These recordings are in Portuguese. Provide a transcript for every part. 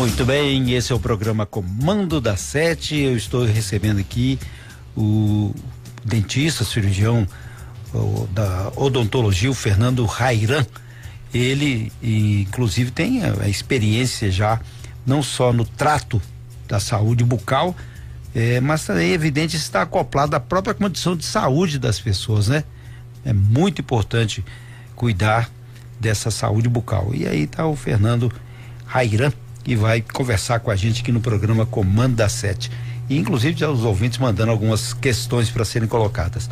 Muito bem, esse é o programa Comando da Sete. Eu estou recebendo aqui o dentista, cirurgião o, da odontologia, o Fernando Rairan. Ele, inclusive, tem a, a, experiência já, não só no trato da saúde bucal, é, mas também é evidente está acoplado à própria condição de saúde das pessoas, né? É muito importante cuidar dessa saúde bucal. E aí está o Fernando Rairan, que vai conversar com a gente aqui no programa Comando da Sete. E inclusive já os ouvintes mandando algumas questões para serem colocadas.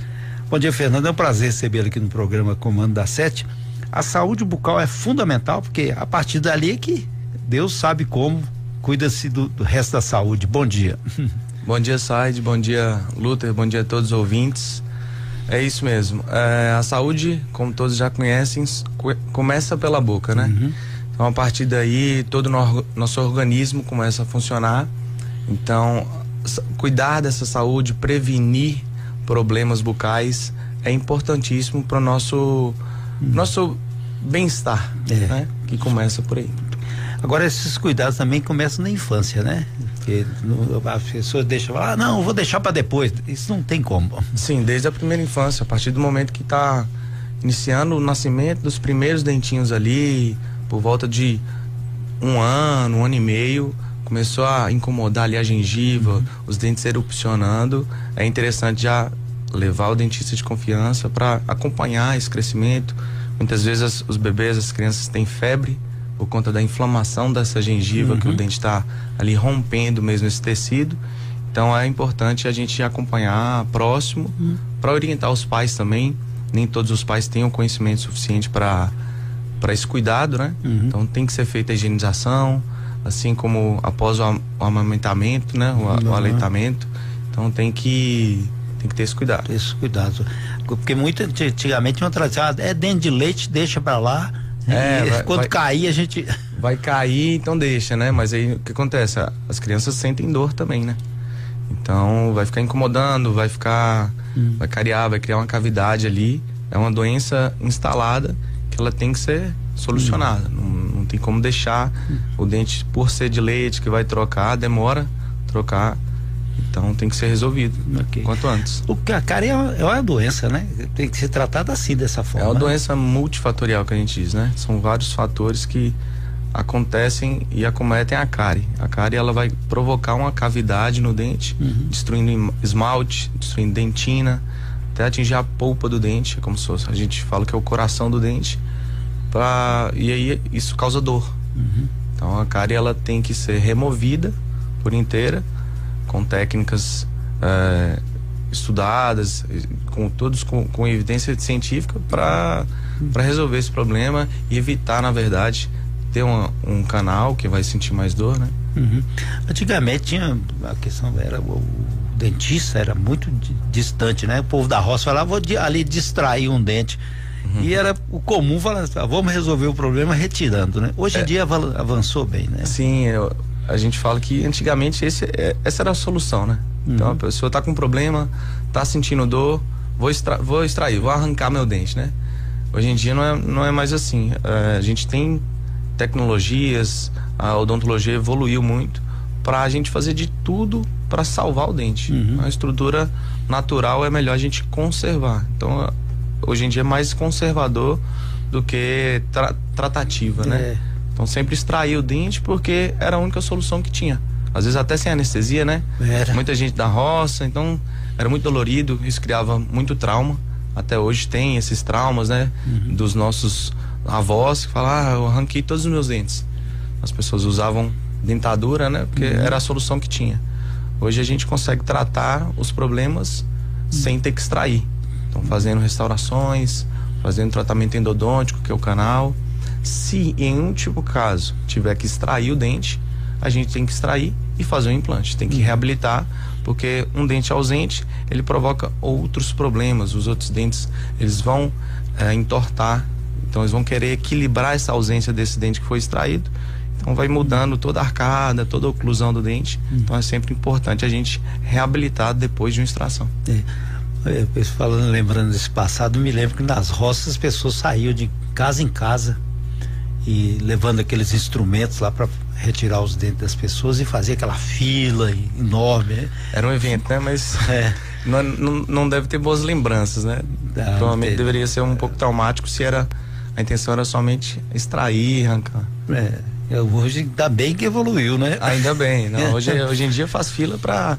Bom dia, Fernando. É um prazer recebê-lo aqui no programa Comando da Sete. A saúde bucal é fundamental, porque a partir dali é que Deus sabe como cuida-se do, do, resto da saúde. Bom dia. Bom dia, Said. Bom dia, Luther. Bom dia a todos os ouvintes. É isso mesmo. É, a saúde, como todos já conhecem, começa pela boca, né? Uhum. Então, a partir daí, todo o nosso organismo começa a funcionar. Então, cuidar dessa saúde, prevenir problemas bucais é importantíssimo para o nosso, hum. nosso bem-estar, é. né? Que começa por aí. Agora, esses cuidados também começam na infância, né? Porque as pessoas deixam, ah, não, vou deixar para depois. Isso não tem como. Sim, desde a primeira infância, a partir do momento que está iniciando o nascimento dos primeiros dentinhos ali, por volta de um ano, um ano e meio, começou a incomodar ali a gengiva, uhum. os dentes erupcionando, é interessante já levar o dentista de confiança para acompanhar esse crescimento. Muitas vezes as, os bebês, as crianças têm febre por conta da inflamação dessa gengiva uhum. que o dente está ali rompendo mesmo esse tecido. Então é importante a gente acompanhar próximo uhum. para orientar os pais também. Nem todos os pais têm o conhecimento suficiente para para esse cuidado, né? Uhum. Então tem que ser feita a higienização, assim como após o, amamentamento, né? O, o, aleitamento. Então tem que tem que ter esse cuidado. Esse cuidado. Porque muito antigamente uma tradição, ah, é dentro de leite, deixa para lá. É, vai, quando vai, cair a gente vai cair, então deixa, né? Mas aí o que acontece? As crianças sentem dor também, né? Então vai ficar incomodando, vai ficar hum. vai cariar, vai criar uma cavidade ali. É uma doença instalada ela tem que ser solucionada. Hum. Não, não tem como deixar o dente, por ser de leite, que vai trocar, demora trocar. Então tem que ser resolvido okay. quanto antes. O cara é uma, é uma doença, né? Tem que ser tratada assim, dessa forma. É uma doença multifatorial que a gente diz, né? São vários fatores que acontecem e acometem a cárie. A cárie ela vai provocar uma cavidade no dente, uhum. destruindo esmalte, destruindo dentina, até atingir a polpa do dente, é como se fosse, a gente fala que é o coração do dente, pra, e aí isso causa dor. Uhum. Então a cárie ela tem que ser removida por inteira, com técnicas é, estudadas, com todos com, com evidência científica para para resolver esse problema e evitar, na verdade, ter uma, um canal que vai sentir mais dor, né? Uhum. Antigamente tinha a questão era o, dentista era muito distante, né? O povo da roça falava, vou ali distrair um dente. Uhum. E era o comum falar, vamos resolver o problema retirando, né? Hoje em é, dia avançou bem, né? Sim, eu, a gente fala que antigamente esse, é, essa era a solução, né? Então, uhum. Então a pessoa está com um problema, está sentindo dor, vou, extra, vou extrair, vou arrancar meu dente, né? Hoje em dia não é, não é mais assim. É, a gente tem tecnologias, a odontologia evoluiu muito para a gente fazer de tudo para salvar o dente. Uhum. A estrutura natural é melhor a gente conservar. Então, hoje em dia é mais conservador do que tra tratativa, né? é. Então, sempre extrair o dente porque era a única solução que tinha. Às vezes até sem anestesia, né? Era. Muita gente da roça, então era muito dolorido, isso criava muito trauma. Até hoje tem esses traumas, né? Uhum. Dos nossos avós que falam, ah, eu arranquei todos os meus dentes. As pessoas usavam dentadura, né? Porque uhum. era a solução que tinha. Hoje a gente consegue tratar os problemas sem ter que extrair. Então, fazendo restaurações, fazendo tratamento endodôntico, que é o canal. Se em um tipo caso tiver que extrair o dente, a gente tem que extrair e fazer o implante. Tem que reabilitar, porque um dente ausente ele provoca outros problemas. Os outros dentes eles vão é, entortar, então eles vão querer equilibrar essa ausência desse dente que foi extraído então vai mudando toda a arcada, toda a oclusão do dente. Hum. Então é sempre importante a gente reabilitar depois de uma extração. É. Eu, falando, lembrando desse passado, me lembro que nas roças as pessoas saíam de casa em casa e levando aqueles instrumentos lá para retirar os dentes das pessoas e fazer aquela fila enorme. Né? Era um evento, né? Mas é. não, não, não, deve ter boas lembranças, né? Não, Provavelmente deveria ser um pouco traumático se era a intenção era somente extrair, arrancar. É. Hoje ainda bem que evoluiu, né? Ainda bem. Não, hoje, hoje em dia faz fila para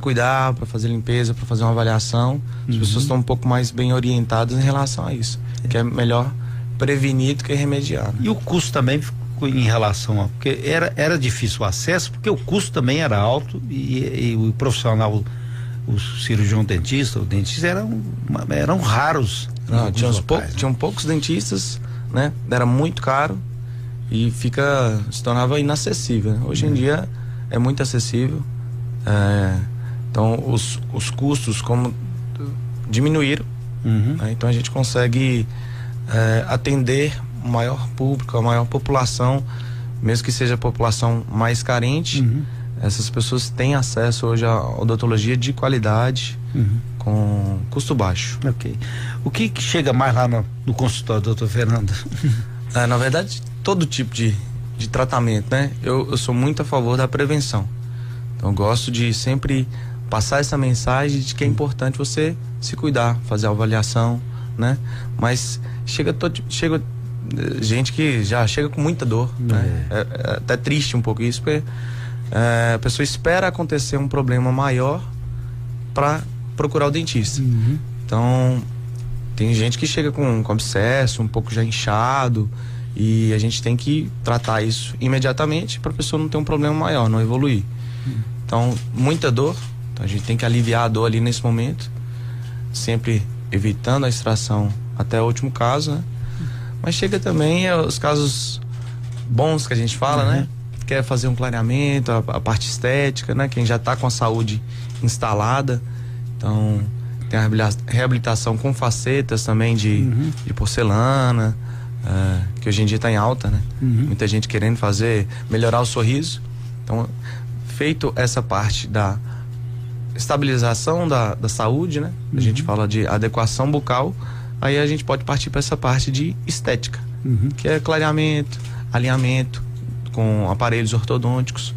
cuidar, para fazer limpeza, para fazer uma avaliação. As uhum. pessoas estão um pouco mais bem orientadas em relação a isso, que é melhor prevenir do que remediar. Né? E o custo também em relação a. Porque era, era difícil o acesso, porque o custo também era alto e, e o profissional, o cirurgião dentista, o dentista eram, eram raros. Não, tinha, pou, né? tinham poucos dentistas, né? Era muito caro e fica se tornava inacessível. Hoje em uhum. dia é muito acessível. É, então os, os custos como diminuíram. Uhum. Né? Então a gente consegue é, atender o maior público, a maior população, mesmo que seja a população mais carente, uhum. essas pessoas têm acesso hoje à odontologia de qualidade, uhum. com custo baixo. Ok. O que, que chega mais lá no, no consultório, doutor Fernando? É, na verdade, todo tipo de, de tratamento, né? Eu, eu sou muito a favor da prevenção. Então, eu gosto de sempre passar essa mensagem de que é importante você se cuidar, fazer a avaliação, né? Mas chega todo, chega gente que já chega com muita dor. Né? É. é, até triste um pouco isso, porque é, a pessoa espera acontecer um problema maior para procurar o dentista. Uhum. Então, tem gente que chega com, com abscesso, um pouco já inchado, e a gente tem que tratar isso imediatamente para a pessoa não ter um problema maior, não evoluir. Então, muita dor, então a gente tem que aliviar a dor ali nesse momento, sempre evitando a extração até o último caso, né? Mas chega também os casos bons que a gente fala, né? uhum. né? Quer fazer um clareamento, a, a, parte estética, né? Quem já está com a saúde instalada. Então, tem a reabilitação com facetas também de, uhum. de porcelana, uh, que hoje em dia está em alta, né? Uhum. Muita gente querendo fazer, melhorar o sorriso. Então, feito essa parte da estabilização da, da saúde, né? A gente uhum. fala de adequação bucal Aí a gente pode partir para essa parte de estética, uhum. que é clareamento, alinhamento com aparelhos ortodônticos.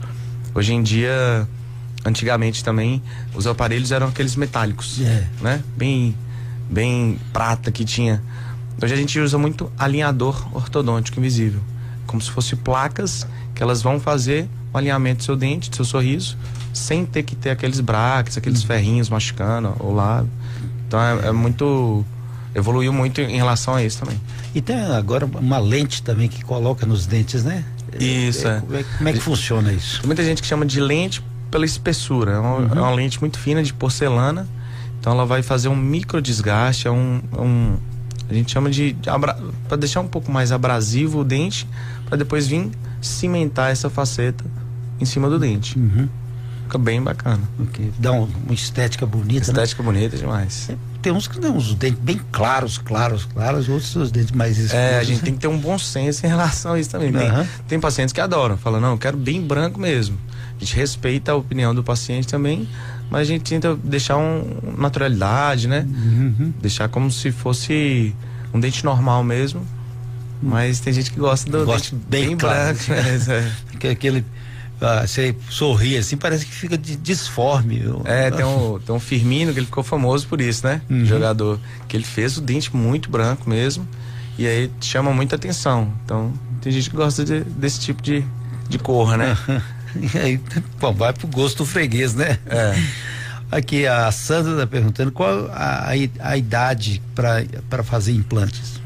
Hoje em dia, antigamente também, os aparelhos eram aqueles metálicos, yeah. É. né? Bem, bem prata que tinha. Hoje a gente usa muito alinhador ortodôntico invisível, como se fosse placas que elas vão fazer o alinhamento do seu dente, do seu sorriso, sem ter que ter aqueles braques, aqueles uhum. ferrinhos machucando o lado. Então é, é muito evoluiu muito em relação a isso também. E tem agora uma lente também que coloca nos dentes, né? Isso, é. é. Como é que funciona isso? Tem muita gente que chama de lente pela espessura. É uma, uhum. é uma lente muito fina de porcelana. Então ela vai fazer um micro desgaste, é um, é um a gente chama de, de para deixar um pouco mais abrasivo o dente, para depois vir cimentar essa faceta em cima do dente. Uhum. Fica bem bacana. Okay. Dá um, uma estética bonita. Né? Estética né? bonita demais. É, tem uns que têm uns dentes bem claros, claros, claros, outros os dentes mais escuros. É, a gente tem que ter um bom senso em relação a isso também. Tem, uhum. tem pacientes que adoram, falam, não, eu quero bem branco mesmo. A gente respeita a opinião do paciente também, mas a gente tenta deixar um naturalidade, né? Uhum. Deixar como se fosse um dente normal mesmo. Mas tem gente que gosta do gosta dente bem, bem claro, branco. Né? É. Aquele ah, você sorri assim, parece que fica de disforme. É, tem um, tem um Firmino que ele ficou famoso por isso, né? Uhum. Jogador. Que ele fez o dente muito branco mesmo. E aí chama muita atenção. Então, tem gente que gosta de, desse tipo de, de cor, né? e aí, bom, vai pro gosto do freguês, né? É. Aqui a Sandra está perguntando qual a, a, idade para fazer implantes.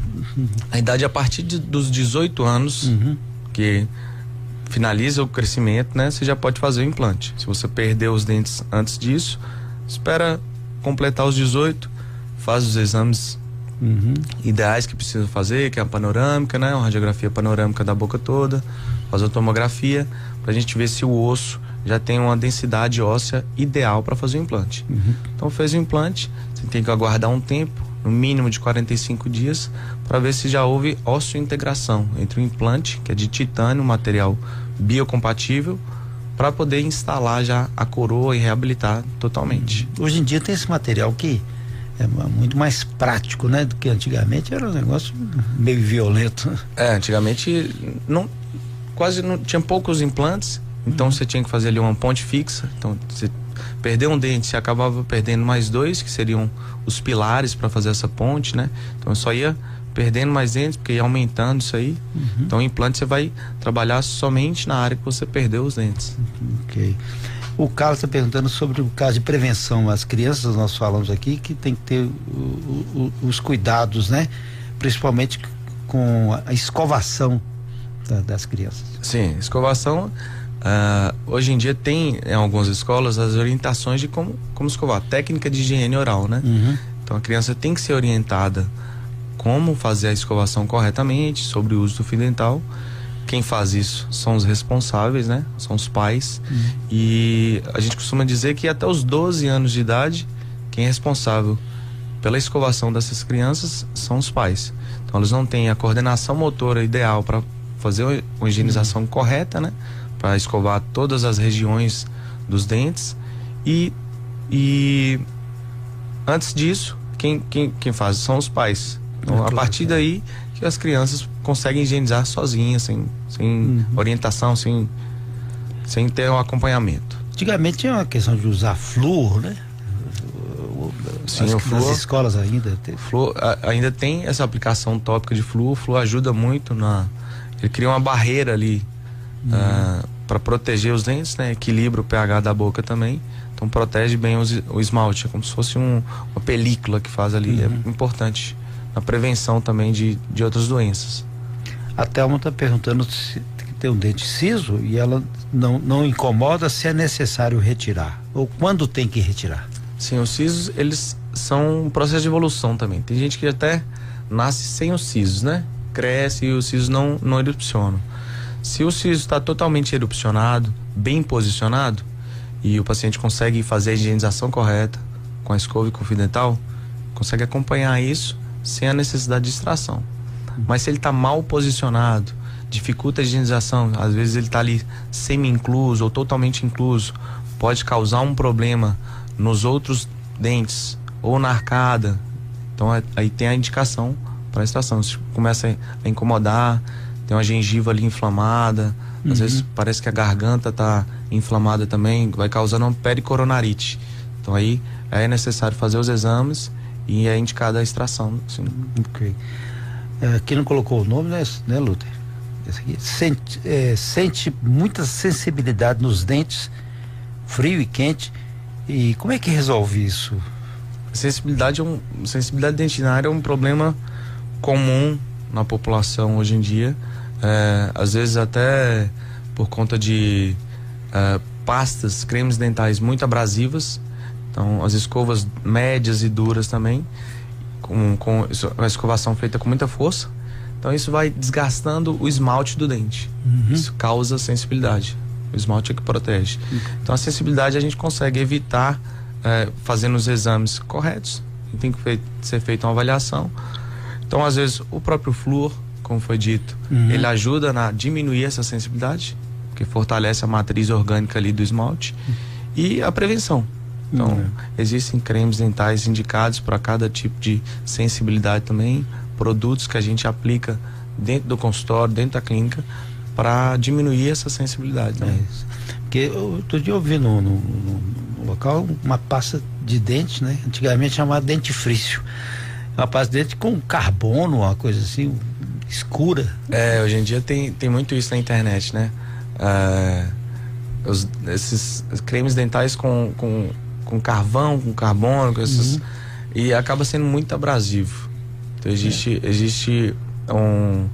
A idade é a partir de, dos 18 anos, uhum. que finaliza o crescimento, né? Você já pode fazer o implante. Se você perder os dentes antes disso, espera completar os 18, faz os exames uhum. ideais que precisa fazer, que é a panorâmica, né? Uma radiografia panorâmica da boca toda, faz a tomografia, para a gente ver se o osso já tem uma densidade óssea ideal para fazer o implante. Uhum. Então fez o implante, você tem que aguardar um tempo, no mínimo de 45 dias, para ver se já houve osso-integração entre o implante, que é de titânio, material biocompatível, para poder instalar já a coroa e reabilitar totalmente. Hoje em dia tem esse material que é muito mais prático, né, do que antigamente era um negócio meio violento. É, antigamente não quase não tinha poucos implantes, então uhum. você tinha que fazer ali uma ponte fixa. Então você perdeu um dente, você acabava perdendo mais dois, que seriam os pilares para fazer essa ponte, né? Então só ia perdendo mais dentes, porque ia aumentando isso aí. Uhum. Então o implante você vai trabalhar somente na área que você perdeu os dentes. Ok. O Carlos está perguntando sobre o caso de prevenção. As crianças, nós falamos aqui, que tem que ter o, o, os cuidados, né? Principalmente com a escovação da, das crianças. Sim, escovação. Uh, hoje em dia tem em algumas escolas as orientações de como, como escovar, técnica de higiene oral, né? Uhum. Então a criança tem que ser orientada como fazer a escovação corretamente, sobre o uso do fio dental. Quem faz isso são os responsáveis, né? São os pais. Uhum. E a gente costuma dizer que até os 12 anos de idade, quem é responsável pela escovação dessas crianças são os pais. Então eles não têm a coordenação motora ideal para fazer uma higienização uhum. correta, né? Para escovar todas as regiões dos dentes. E, e antes disso, quem, quem, quem faz são os pais. Então, a partir daí que as crianças conseguem higienizar sozinhas, sem, sem uhum. orientação, sem, sem ter um acompanhamento. Antigamente tinha uma questão de usar flúor, né? Sim, As, o flúor, nas escolas ainda. Tem. Flúor, ainda tem essa aplicação tópica de flúor. O flúor ajuda muito na. Ele cria uma barreira ali uhum. uh, ah, para proteger os dentes, né? Equilibra o pH da boca também. Então protege bem os, o esmalte. É como se fosse um, uma película que faz ali. É uhum. É importante na prevenção também de, de outras doenças. A Thelma está perguntando se tem um dente ciso e ela não, não incomoda se é necessário retirar ou quando tem que retirar. Sim, os sisos eles são um processo de evolução também. Tem gente que até nasce sem os sisos, né? Cresce e os sisos não, não erupcionam. Se o siso está totalmente erupcionado, bem posicionado, e o paciente consegue fazer a higienização correta com a escova e com o fio dental, consegue acompanhar isso sem a necessidade de extração. Mas se ele está mal posicionado, dificulta a higienização, às vezes ele está ali semi-incluso ou totalmente incluso, pode causar um problema nos outros dentes ou na arcada. Então aí tem a indicação para extração. Se começa a incomodar, tem uma gengiva ali inflamada, uhum. às vezes parece que a garganta está inflamada também, vai causando uma pericoronarite. Então aí é necessário fazer os exames e é indicada a extração. Assim. Ok. É, aqui não colocou o nome, né, né Luther? Sente, é, sente muita sensibilidade nos dentes, frio e quente. E como é que resolve isso? Sensibilidade, é um, sensibilidade dentinária é um problema comum na população hoje em dia. É, às vezes até por conta de é, pastas, cremes dentais muito abrasivas então, as escovas médias e duras também, com, com a escovação feita com muita força. Então, isso vai desgastando o esmalte do dente. Uhum. Isso causa sensibilidade. O esmalte é que protege. Uhum. Então, a sensibilidade a gente consegue evitar é, fazendo os exames corretos. Tem que ser feita uma avaliação. Então, às vezes, o próprio flúor, como foi dito, uhum. ele ajuda a diminuir essa sensibilidade, porque fortalece a matriz orgânica ali do esmalte. Uhum. E a prevenção. Então, uhum. existem cremes dentais indicados para cada tipo de sensibilidade também, produtos que a gente aplica dentro do consultório, dentro da clínica, para diminuir essa sensibilidade. Né? É Porque eu, outro dia eu vi no, no, no, local uma pasta de dente, né? Antigamente chamada dentifrício. Uma pasta dente com carbono, uma coisa assim, escura. É, hoje em dia tem, tem muito isso na internet, né? É, os, esses cremes dentais com, com com carvão, com carbono, com essas, uhum. e acaba sendo muito abrasivo. Então existe, é. existe um,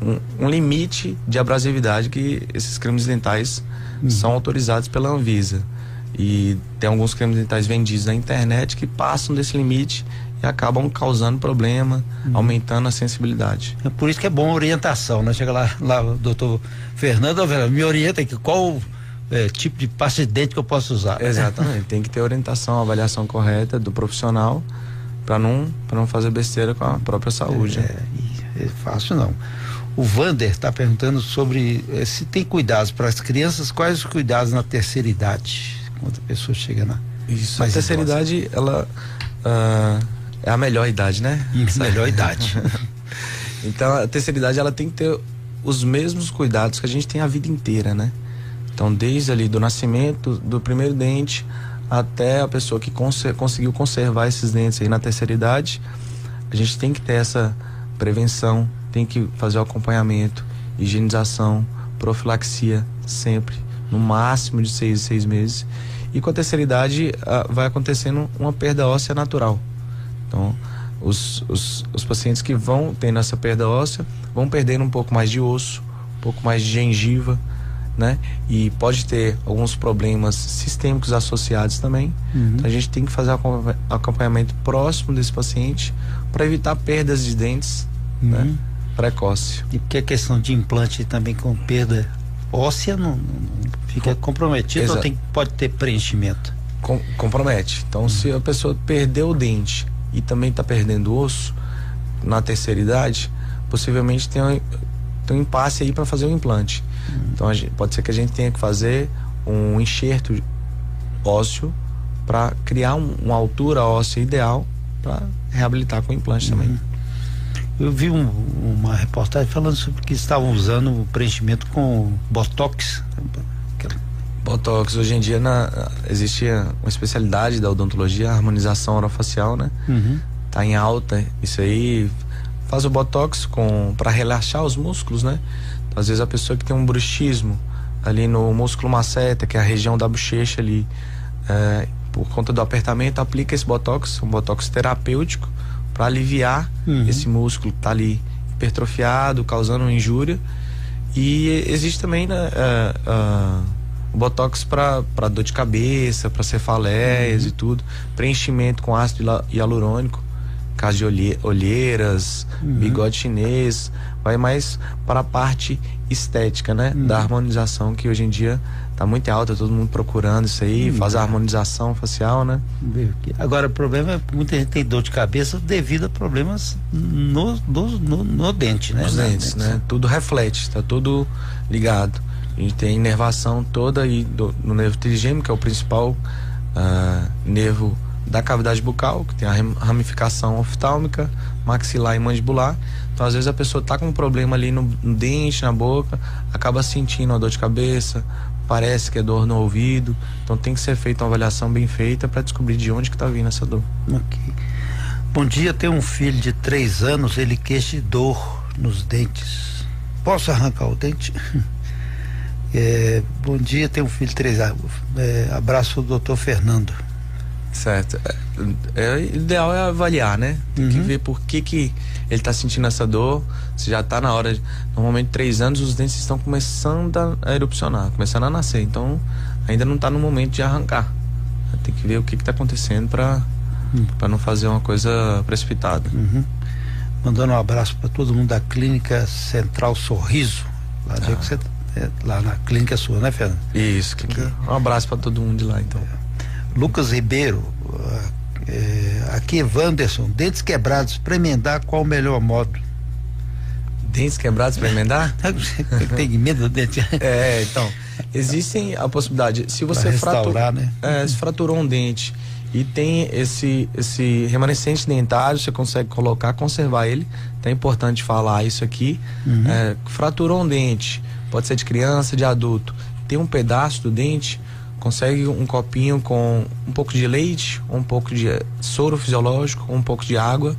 um, um, limite de abrasividade que esses cremes dentais uhum. são autorizados pela Anvisa. E tem alguns cremes dentais vendidos na internet que passam desse limite e acabam causando problema, uhum. aumentando a sensibilidade. É por isso que é bom a orientação, né? Chega lá, lá o doutor Fernando, me orienta aqui, qual é, tipo de pasta de dente que eu posso usar. Exatamente, tem que ter orientação, avaliação correta do profissional para não, não fazer besteira com a própria saúde. É, é fácil não. O Vander está perguntando sobre é, se tem cuidados para as crianças, quais os cuidados na terceira idade, quando a pessoa chega na. Isso, a terceira idosa. idade, ela uh, é a melhor idade, né? Melhor idade. então, a terceira idade, ela tem que ter os mesmos cuidados que a gente tem a vida inteira, né? Então, desde ali do nascimento do primeiro dente até a pessoa que cons conseguiu conservar esses dentes aí na terceira idade, a gente tem que ter essa prevenção, tem que fazer o acompanhamento, higienização, profilaxia sempre, no máximo de seis, seis meses. E com a terceira idade uh, vai acontecendo uma perda óssea natural. Então, os, os, os pacientes que vão tendo essa perda óssea vão perdendo um pouco mais de osso, um pouco mais de gengiva, né? E pode ter alguns problemas sistêmicos associados também. Uhum. Então a gente tem que fazer acompanhamento próximo desse paciente para evitar perdas de dentes, né? uhum. né? Precoce. E porque a questão de implante também com perda óssea não, não fica comprometido Exa ou tem, pode ter preenchimento? Com, compromete. Então, uhum. se a pessoa perdeu o dente e também está perdendo osso na terceira idade, possivelmente tem um, tem um impasse aí para fazer o implante. Uhum. Então, gente, pode ser que a gente tenha que fazer um enxerto ósseo para criar um, uma altura óssea ideal para reabilitar com o implante uhum. também. Eu vi um, uma reportagem falando sobre que estavam usando o preenchimento com botox. Botox, hoje em dia na, existe uma especialidade da odontologia, a harmonização orofacial, né? Uhum. Tá em alta. Isso aí faz o botox com para relaxar os músculos, né? Às vezes a pessoa que tem um bruxismo ali no músculo maceta, que é a região da bochecha ali, é, por conta do apertamento, aplica esse botox, um botox terapêutico para aliviar uhum. esse músculo que está ali hipertrofiado, causando uma injúria. E existe também né, uh, uh, botox para dor de cabeça, para cefaleias uhum. e tudo, preenchimento com ácido hialurônico, caso de olheiras, uhum. bigode chinês, vai mais para a parte estética, né, da uhum. harmonização que hoje em dia tá muito alta, todo mundo procurando isso aí, hum, faz a harmonização facial, né? Agora, o problema é que muita gente tem dor de cabeça devido a problemas no, no, no, no dente, né? Nos dentes, né? Tudo reflete, tá tudo ligado. A gente tem inervação toda aí do, nervo trigêmeo, que é o principal uh, nervo da cavidade bucal, que tem a ramificação oftálmica, maxilar e mandibular. Então, às vezes, a pessoa tá com um problema ali no, no dente, na boca, acaba sentindo uma dor de cabeça, parece que é dor no ouvido. Então tem que ser feita uma avaliação bem feita para descobrir de onde que está vindo essa dor. Ok. Bom dia, tenho um filho de três anos, ele queixa de dor nos dentes. Posso arrancar o dente? É, bom dia, tenho um filho de três anos. É, abraço do doutor Fernando. Certo. É, é, ideal é avaliar, né? Tem uhum. que ver por que, que ele está sentindo essa dor. Se já está na hora. De, normalmente, três anos, os dentes estão começando a erupcionar, começando a nascer. Então, ainda não está no momento de arrancar. Tem que ver o que está acontecendo para uhum. não fazer uma coisa precipitada. Uhum. Mandando um abraço para todo mundo da Clínica Central Sorriso. Lá, ah. você, é, lá na clínica sua, né, Fernando? Isso. Que, um abraço para todo mundo de lá, então. É. Lucas Ribeiro, é, aqui Wanderson, dentes quebrados, para emendar, qual o melhor modo? Dentes quebrados para emendar? Tem medo do dente. É, então, existem a possibilidade, se você fratura, né? é, se fraturou um dente e tem esse esse remanescente dentário, você consegue colocar, conservar ele. Então é importante falar isso aqui. Uhum. É, fraturou um dente, pode ser de criança, de adulto, tem um pedaço do dente, consegue um copinho com um pouco de leite, um pouco de soro fisiológico, um pouco de água,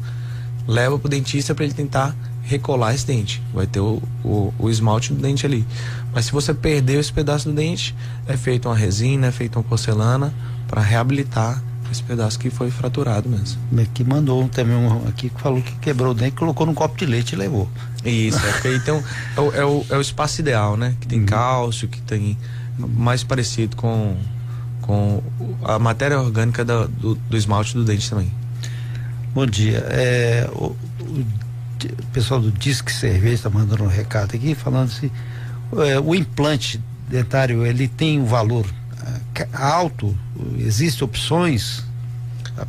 leva pro dentista para ele tentar recolar esse dente. Vai ter o, o, o, esmalte do dente ali. Mas se você perdeu esse pedaço do dente, é feita uma resina, é feita uma porcelana para reabilitar esse pedaço que foi fraturado mesmo. Aqui mandou também um aqui que falou que quebrou o dente, colocou num copo de leite e levou. Isso, é porque um, é, o, é, o, é o espaço ideal, né? Que tem uhum. cálcio, que tem mais parecido com, com a matéria orgânica do, do, do esmalte do dente também. Bom dia. É, o, o, pessoal do Disque Cerveja está mandando um recado aqui falando se é, o implante dentário ele tem um valor alto? Existem opções?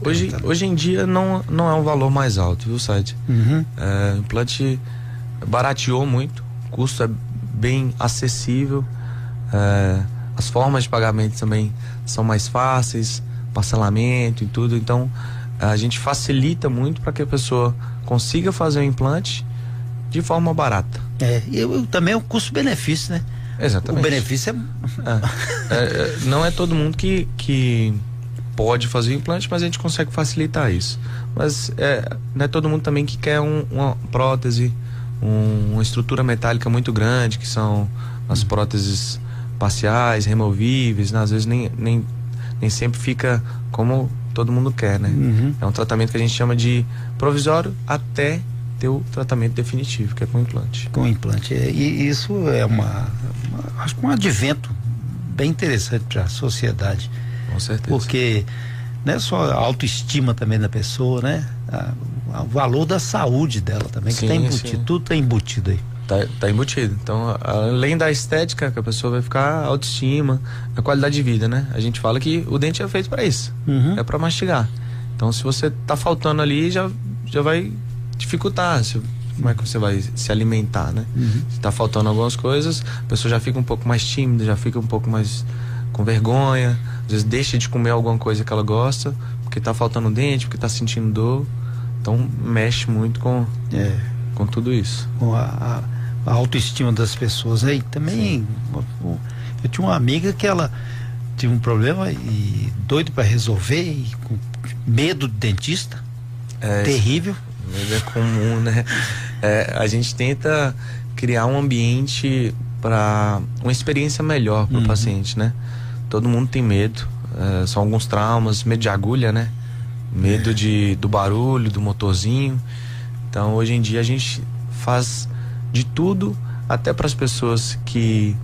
Hoje, hoje em dia não, não é um valor mais alto, viu, site? Uhum. É, o implante barateou muito, o custo é bem acessível. É, as formas de pagamento também são mais fáceis, parcelamento e tudo. Então a gente facilita muito para que a pessoa consiga fazer o implante de forma barata. É, e eu, também é o custo-benefício, né? Exatamente. O benefício é... é, é, não é todo mundo que, que pode fazer o implante, mas a gente consegue facilitar isso. Mas é, não é todo mundo também que quer um, uma prótese, um, uma estrutura metálica muito grande, que são as próteses parciais, removíveis, né? às vezes nem, nem, nem sempre fica como todo mundo quer, né? Uhum. É um tratamento que a gente chama de provisório até ter o tratamento definitivo, que é com implante. Com implante. É, e isso é uma, uma acho que um advento bem interessante para a sociedade. Com certeza. Porque não é só a autoestima também da pessoa, né? o valor da saúde dela também, sim, que está embutido, sim. tudo está embutido aí. Tá, tá embutido. Então, além da estética, que a pessoa vai ficar, a autoestima, a qualidade de vida, né? A gente fala que o dente é feito para isso. Uhum. É para mastigar. Então, se você tá faltando ali, já, já vai dificultar. Se, como é que você vai se alimentar, né? Uhum. Se tá faltando algumas coisas, a pessoa já fica um pouco mais tímida, já fica um pouco mais com vergonha, às vezes deixa de comer alguma coisa que ela gosta, porque tá faltando dente, porque tá sentindo dor. Então mexe muito com, é. com tudo isso. Com a, a, autoestima das pessoas. Aí também eu tinha uma amiga que ela tinha um problema e doido para resolver, e com medo de dentista. É, terrível. É comum, né? É, a gente tenta criar um ambiente para uma experiência melhor para o uhum. paciente, né? Todo mundo tem medo, é, são alguns traumas, medo de agulha, né? Medo é. de, do barulho, do motorzinho. Então hoje em dia a gente faz de tudo, até para as pessoas que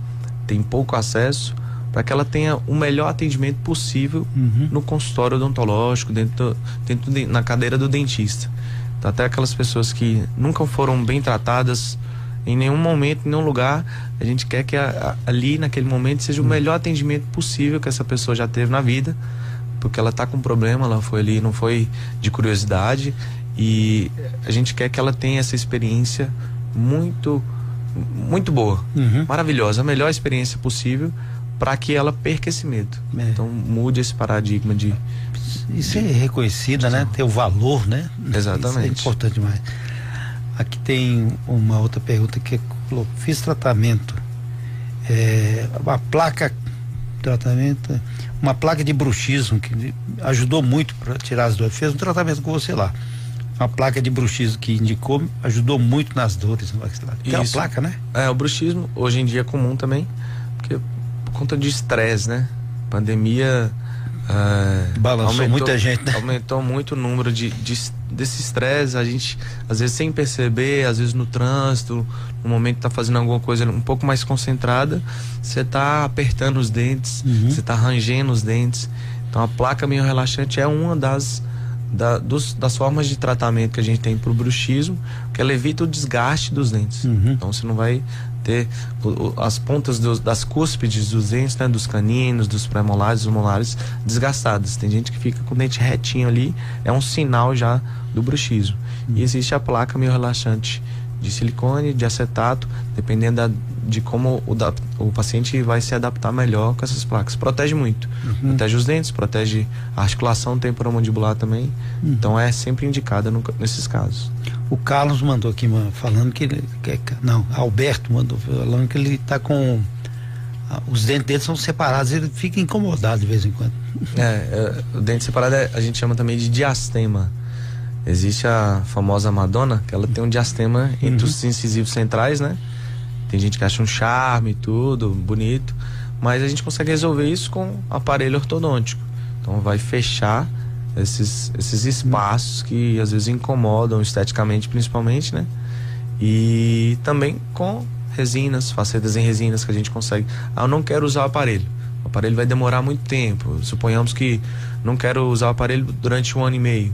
têm pouco acesso, para que ela tenha o melhor atendimento possível uhum. no consultório odontológico, dentro, dentro de, na cadeira do dentista. Então, até aquelas pessoas que nunca foram bem tratadas em nenhum momento, em nenhum lugar, a gente quer que a, a, ali, naquele momento, seja o uhum. melhor atendimento possível que essa pessoa já teve na vida, porque ela está com um problema, ela foi ali, não foi de curiosidade, e a gente quer que ela tenha essa experiência muito muito boa, uhum. maravilhosa, a melhor experiência possível para que ela perca esse medo. É. Então mude esse paradigma de isso é reconhecida, né? Ter o valor, né? Exatamente. Isso é importante demais. Aqui tem uma outra pergunta que é, fiz tratamento, é, uma placa tratamento, uma placa de bruxismo que ajudou muito para tirar as dores. Fez um tratamento com você lá uma placa de bruxismo que indicou, ajudou muito nas dores. Tem uma placa, né? É, o bruxismo hoje em dia é comum também, porque por conta de estresse, né? Pandemia. É, Balançou aumentou, muita gente, né? Aumentou muito o número de, de desse estresse, a gente, às vezes sem perceber, às vezes no trânsito, no momento que tá fazendo alguma coisa um pouco mais concentrada, você tá apertando os dentes, uhum. você tá rangendo os dentes. Então a placa meio relaxante é uma das da, dos, das formas de tratamento que a gente tem para o bruxismo, que ela evita o desgaste dos dentes. Uhum. Então você não vai ter as pontas dos, das cúspides dos dentes, né, dos caninos, dos pré-molares, dos molares desgastadas. Tem gente que fica com o dente retinho ali, é um sinal já do bruxismo. Uhum. E existe a placa meio relaxante de silicone, de acetato, dependendo da, de como o, da, o paciente vai se adaptar melhor com essas placas. Protege muito. Uhum. Protege os dentes, protege a articulação temporomandibular também. Uhum. Então é sempre indicada nesses casos. O Carlos mandou aqui falando que ele. Que, não, Alberto mandou falando que ele está com. Os dentes dele são separados, ele fica incomodado de vez em quando. É, é o dente separado é, a gente chama também de diastema. Existe a famosa Madonna, que ela tem um diastema entre uhum. os incisivos centrais, né? Tem gente que acha um charme e tudo, bonito, mas a gente consegue resolver isso com aparelho ortodôntico. Então vai fechar esses, esses espaços que às vezes incomodam esteticamente, principalmente, né? E também com resinas, facetas em resinas que a gente consegue. Ah, eu não quero usar o aparelho. O aparelho vai demorar muito tempo. Suponhamos que não quero usar o aparelho durante um ano e meio.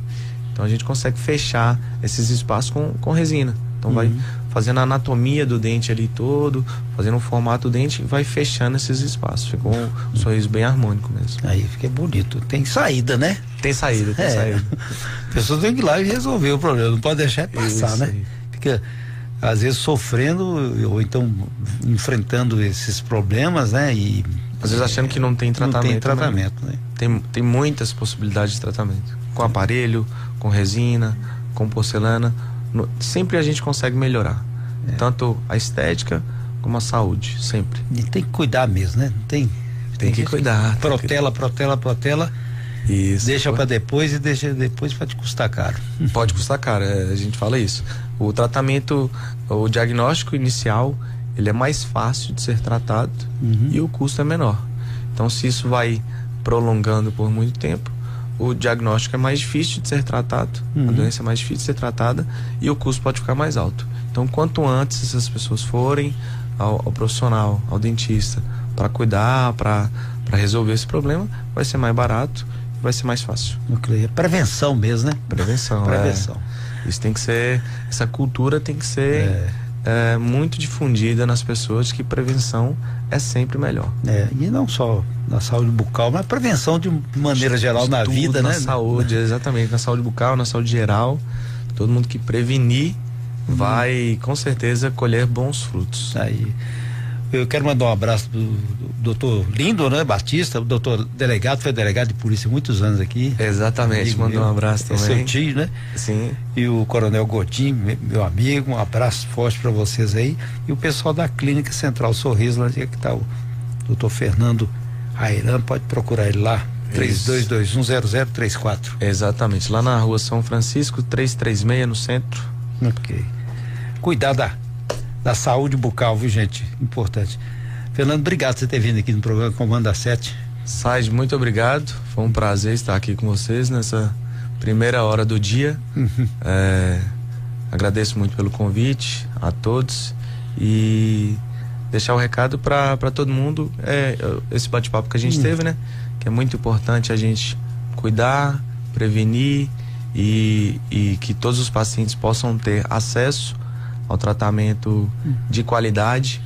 Então a gente consegue fechar esses espaços com, com resina. Então uhum. vai fazendo a anatomia do dente ali todo, fazendo o formato do dente, vai fechando esses espaços. Ficou um, um sorriso bem harmônico mesmo. Aí fica bonito. Tem saída, né? Tem saída, tem é. saída. A pessoa tem que ir lá e resolver o problema, não pode deixar passar, Isso né? Aí. Fica às vezes sofrendo ou então enfrentando esses problemas, né? E às vezes achando que não tem tratamento. Não tem tratamento, né? Tem, tem muitas possibilidades de tratamento. Com aparelho, com resina, com porcelana, no, sempre a gente consegue melhorar. É. Tanto a estética como a saúde, sempre. E tem que cuidar mesmo, né? Tem, tem, tem que cuidar. Protela, que... protela, protela. Isso. Deixa para depois e deixa depois para te custar caro. Pode custar caro, é, a gente fala isso. O tratamento, o diagnóstico inicial, ele é mais fácil de ser tratado uhum. e o custo é menor. Então, se isso vai prolongando por muito tempo, o diagnóstico é mais difícil de ser tratado, uhum. a doença é mais difícil de ser tratada e o custo pode ficar mais alto. Então, quanto antes essas pessoas forem ao, ao profissional, ao dentista, para cuidar, para resolver esse problema, vai ser mais barato vai ser mais fácil. É prevenção mesmo, né? Prevenção. Prevenção. É. Isso tem que ser, essa cultura tem que ser é. É, muito difundida nas pessoas que prevenção é sempre melhor. É, e não só na saúde bucal, mas prevenção de maneira geral na vida, na né? Na saúde, exatamente, na saúde bucal, na saúde geral. Todo mundo que prevenir uhum. vai com certeza colher bons frutos. Aí. Eu quero mandar um abraço do, do doutor Lindo, né? Batista, o doutor delegado, foi delegado de polícia muitos anos aqui. Exatamente, mandou um abraço também. É seu tio, né? Sim. E o coronel Godinho, meu amigo, um abraço forte para vocês aí. E o pessoal da Clínica Central Sorriso, lá que está o doutor Fernando Rairan, pode procurar ele lá. 32210034. Exatamente, lá na rua São Francisco, 336 no centro. Ok. Cuidar da da saúde bucal, viu, gente? Importante. Fernando, obrigado por você ter vindo aqui no programa Comando a 7. Said, muito obrigado. Foi um prazer estar aqui com vocês nessa primeira hora do dia. Uhum. É, agradeço muito pelo convite a todos e deixar o um recado para todo mundo é, esse bate-papo que a gente uhum. teve, né? Que é muito importante a gente cuidar, prevenir e, e que todos os pacientes possam ter acesso ao tratamento de qualidade,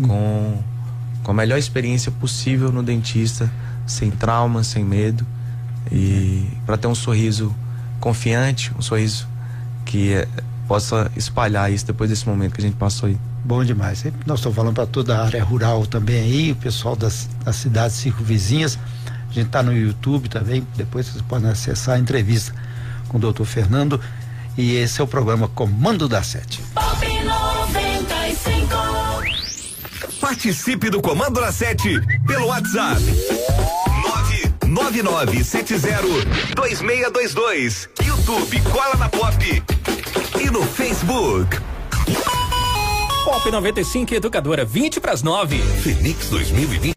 com, com a melhor experiência possível no dentista, sem trauma, sem medo, e para ter um sorriso confiante, um sorriso que é, possa espalhar isso depois desse momento que a gente passou aí. Bom demais. Nós estamos falando para toda a área rural também aí, o pessoal das, das cidades circunvizinhas. A gente está no YouTube também, depois vocês podem acessar a entrevista com o doutor Fernando. E esse é o programa Comando da Sete. Participe do Comando da Sete pelo WhatsApp. 999702622. YouTube Cola na Pop. E no Facebook. Pop 95 Educadora, 20 para as 9. Fenix 2020.